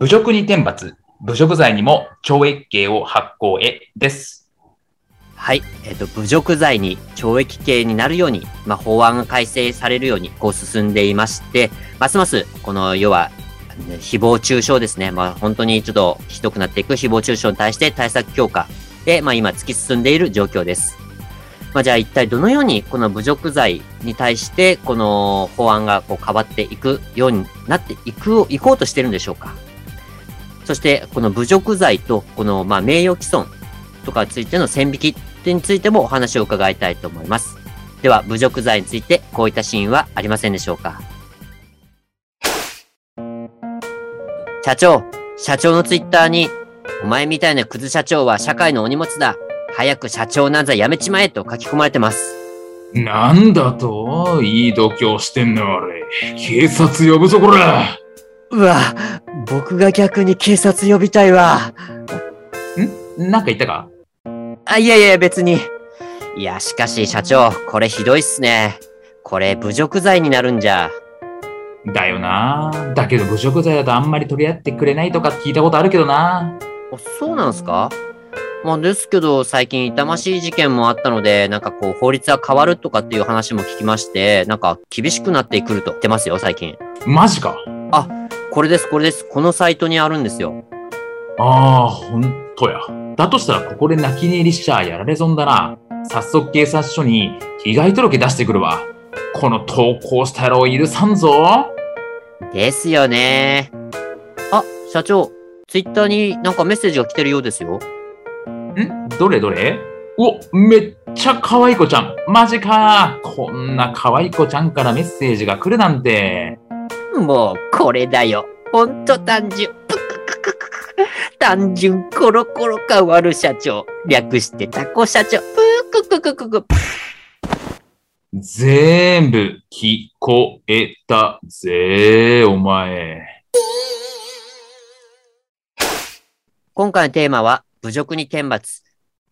侮辱に天罰侮辱罪にも懲役刑を発行へですはい、えっ、と、侮辱罪に懲役刑になるように、まあ、法案が改正されるように、こう進んでいまして、ますます、この、要は、ね誹謗中傷ですね。まあ、本当にちょっとひどくなっていく誹謗中傷に対して対策強化で、まあ、今突き進んでいる状況です。まあ、じゃあ一体どのようにこの侮辱罪に対して、この法案がこう変わっていくようになっていく、いこうとしてるんでしょうか？そして、この侮辱罪と、この、まあ、名誉毀損とかについての線引きについてもお話を伺いたいと思います。では、侮辱罪についてこういったシーンはありませんでしょうか？社長、社長のツイッターに、お前みたいなクズ社長は社会のお荷物だ。早く社長なんざやめちまえと書き込まれてます。なんだと？いい度胸してんのあれ警察呼ぶぞこらうわ、僕が逆に警察呼びたいわ。ん？なんか言ったか？あ、いやいや、別に。いや、しかし社長、これひどいっすね。これ侮辱罪になるんじゃ。だよなだけど侮辱罪だとあんまり取り合ってくれないとか聞いたことあるけどなあそうなんすか？まあですけど、最近痛ましい事件もあったので、なんかこう、法律が変わるとかっていう話も聞きまして、なんか厳しくなってくると言ってますよ、最近。マジかこれです、これです。このサイトにあるんですよ。ああ、ほんとや。だとしたらここで泣き寝入りしちゃやられ損だな。早速警察署に被害届出してくるわ。この投稿した野郎許さんぞ。ですよね。あ、社長、ツイッターになんかメッセージが来てるようですよ。ん？どれどれ？お、めっちゃ可愛い子ちゃん。マジか。こんな可愛い子ちゃんからメッセージが来るなんて。もう、これだよ。ほんと単純。単純コロコロ変わる社長。略してタコ社長。ぷくくくくく。全部聞こえたぜ、お前。今回のテーマは、侮辱に天罰。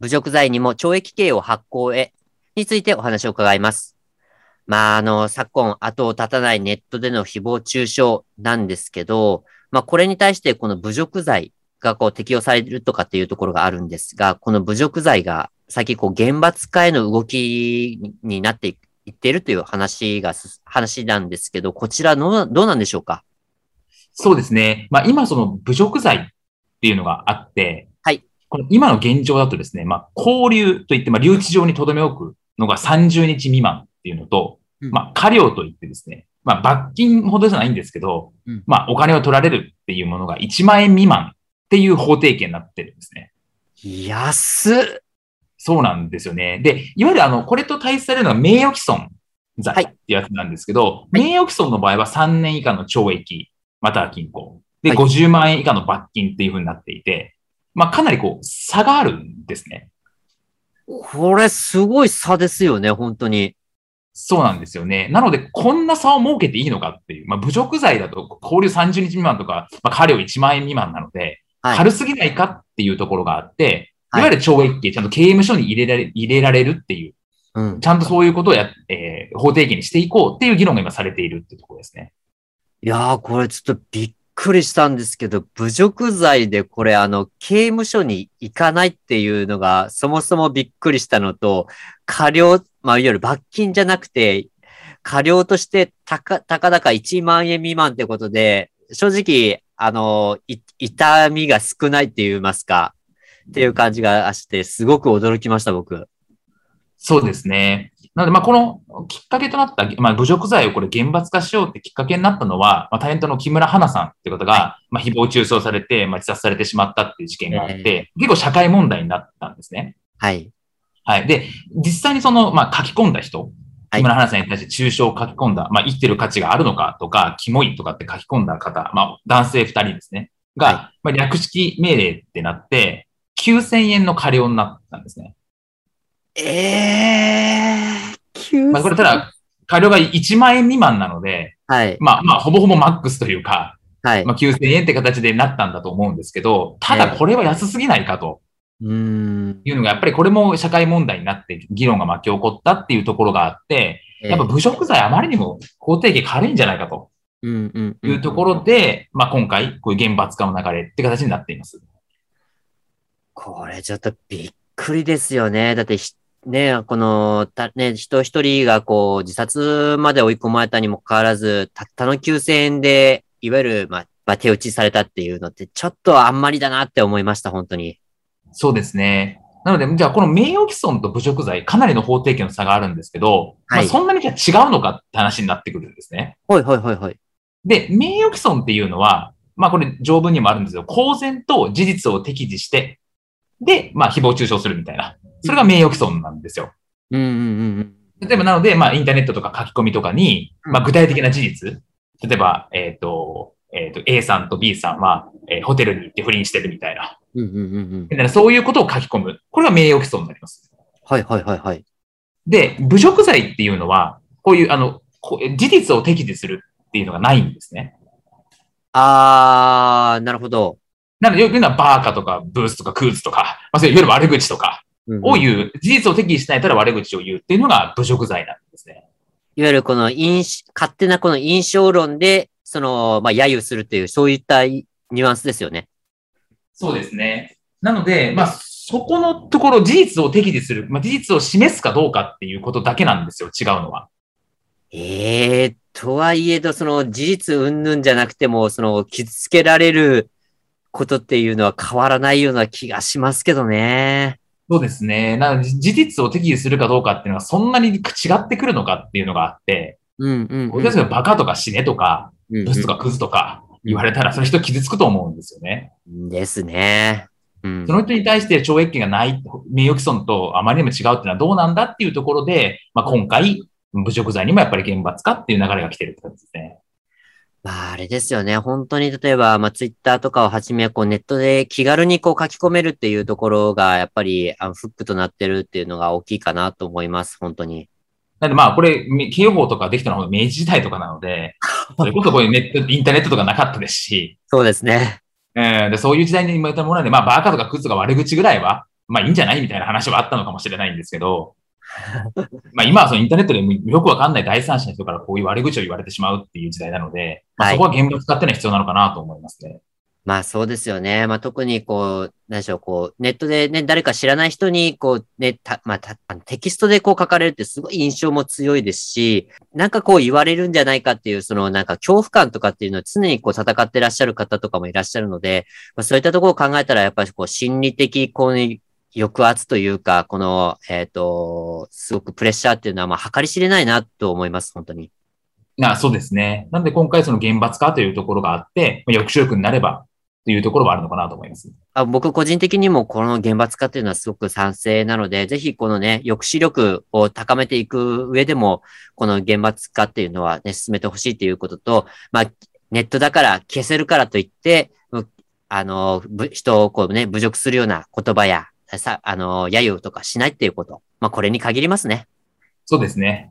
侮辱罪にも懲役刑を発行へ。についてお話を伺います。まあ、あの、昨今、後を絶たないネットでの誹謗中傷なんですけど、まあ、これに対してこの侮辱罪がこう適用されるとかっていうところがあるんですが、この侮辱罪が最近こう厳罰化への動きになっていっているという話がす、話なんですけど、こちらのどうなんでしょうか？そうですね。まあ今その侮辱罪っていうのがあって、はい。この今の現状だとですね、まあ交留といって、まあ留置場に留め置くのが30日未満っていうのと、うんまあ過料といってですね、まあ罰金ほどじゃないんですけど、うんまあお金を取られるっていうものが1万円未満っていう法定刑になってるんですね。安っそうなんですよね。で、いわゆるあの、これと対比されるのが名誉毀損罪はいってやつなんですけど、名誉毀損の場合は3年以下の懲役、または禁錮。で、はい50万円以下の罰金っていう風になっていて、まあかなりこう、差があるんですね。これすごい差ですよね、本当に。そうなんですよね。なので、こんな差を設けていいのかっていう。まあ、侮辱罪だと、拘留30日未満とか、まあ、過料1万円未満なので、はい。軽すぎないかっていうところがあって、いわゆる懲役刑、ちゃんと刑務所に入れられ入れられるっていう、うん。ちゃんとそういうことをや、えー法定刑にしていこうっていう議論が今されているっていうところですね。いやー、これちょっとびっくりしたんですけど、侮辱罪でこれあの、刑務所に行かないっていうのが、そもそもびっくりしたのと、過料、まあ、いわゆる罰金じゃなくて、過料としてたか、たかだか1万円未満ってことで、正直、あの、い痛みが少ないって言いますか、っていう感じがして、すごく驚きました、僕。そうですね。なので、まあ、このきっかけとなった、まあ、侮辱罪をこれ厳罰化しようってきっかけになったのは、まあ、タレントの木村花さんって方が、まあ、誹謗中傷されて、まあ、自殺されてしまったっていう事件があって、結構社会問題になったんですね。はい。はい。で、実際にその、まあ、書き込んだ人、はい木村花さんに対して中傷を書き込んだ、まあ、生きてる価値があるのかとか、キモいとかって書き込んだ方、まあ、男性二人ですね。が、はまあ、略式命令ってなって、9000円の過料になったんですね。えー、急まあ、これただ、過料が1万円未満なので、はい、まあ、まあ、ほぼほぼマックスというか、はい。まあ、9000円って形でなったんだと思うんですけど、ただこれは安すぎないかとうーん。いうのが、やっぱりこれも社会問題になって議論が巻き起こったっていうところがあって、やっぱ侮辱罪あまりにも法定刑軽いんじゃないかというところで、まあ今回、こういう厳罰化の流れって形になっています。これちょっとびっくりですよね。だってひ、ね、この、た、ね、人一人がこう、自殺まで追い込まれたにもかかわらず、たったの9000円で、いわゆる、まあ、まあ、手打ちされたっていうのって、ちょっとあんまりだなって思いました、本当に。そうですね。なので、じゃあこの名誉毀損と侮辱罪、かなりの法定刑の差があるんですけど、まはいあそんなにじゃあ違うのかって話になってくるんですね。はいはいはいはい。で、名誉毀損っていうのは、まあこれ条文にもあるんですけど、公然と事実を適示して、で、まあ誹謗中傷するみたいな。それが名誉毀損なんですよ。うんうんうんうん。例えばなので、まあインターネットとか書き込みとかに、うんまあ具体的な事実、例えば、えっ、と、えっ、と、A さんと B さんは、えーホテルに行って不倫してるみたいな。うんうんうんうん。そういうことを書き込む。これが名誉毀損になります。はいはいはいはい。で、侮辱罪っていうのは、こういう、あの、事実を適示するっていうのがないんですね。あー、なるほど。なので、よく言うのはバーカとかブースとかクーズとか、まあ、そういういわゆる悪口とかうんうんを言う、事実を適示しないたら悪口を言うっていうのが侮辱罪なんですね。いわゆるこの印、勝手なこの印象論で、その、まあ、揶揄するっていう、そういったニュアンスですよね。そうですね。なので、まあ、そこのところ事実を適示する、まあ、事実を示すかどうかっていうことだけなんですよ、違うのは。ええとはいえど、その事実云々じゃなくても、その傷つけられることっていうのは変わらないような気がしますけどね。そうですね。なので、事実を適示するかどうかっていうのはそんなに違ってくるのかっていうのがあって、うんうん、うん。例えばバカとか死ねとか、うんブスとかクズとか言われたら、その人傷つくと思うんですよね。うんですね。うんそ。の人に対して懲役刑がない、名誉毀損とあまりにも違うっていうのはどうなんだっていうところで、まあ、今回、侮辱罪にもやっぱり厳罰化っていう流れが来てるって感じですね。まあ、あれですよね。本当に、例えば、まあ、ツイッターとかをはじめ、こう、ネットで気軽にこう書き込めるっていうところが、やっぱり、あの、フックとなってるっていうのが大きいかなと思います。本当に。なんでまあ、これ、刑法とかできたのは明治時代とかなので、それこそこういうネット、インターネットとかなかったですし、そうですね。えーでそういう時代に生まれたものなんで、まあ、バカとかクズとか悪口ぐらいは、まあいいんじゃないみたいな話はあったのかもしれないんですけど、まあ今はそのインターネットでもよくわかんない第三者の人からこういう悪口を言われてしまうっていう時代なので、まあ、はいそこは厳罰化ってのは必要なのかなと思いますね。まあそうですよね。まあ特にこう、何でしょう、こう、ネットでね、誰か知らない人に、こう、ね、た、まあた、テキストでこう書かれるってすごい印象も強いですし、なんかこう言われるんじゃないかっていう、そのなんか恐怖感とかっていうのを常にこう戦ってらっしゃる方とかもいらっしゃるので、まあそういったところを考えたらやっぱりこう心理的、こうね、抑圧というか、この、えっ、と、すごくプレッシャーっていうのはまあ計り知れないなと思います、本当に。あそうですね。なので今回その厳罰化というところがあって、抑止力になればというところはあるのかなと思います。あ僕個人的にもこの厳罰化っていうのはすごく賛成なので、ぜひこのね、抑止力を高めていく上でも、この厳罰化っていうのはね、進めてほしいということと、まあ、ネットだから消せるからといって、うあの、ぶ人をこうね、侮辱するような言葉や、さ、あの、揶揄とかしないっていうこと。まあ、これに限りますね。そうですね。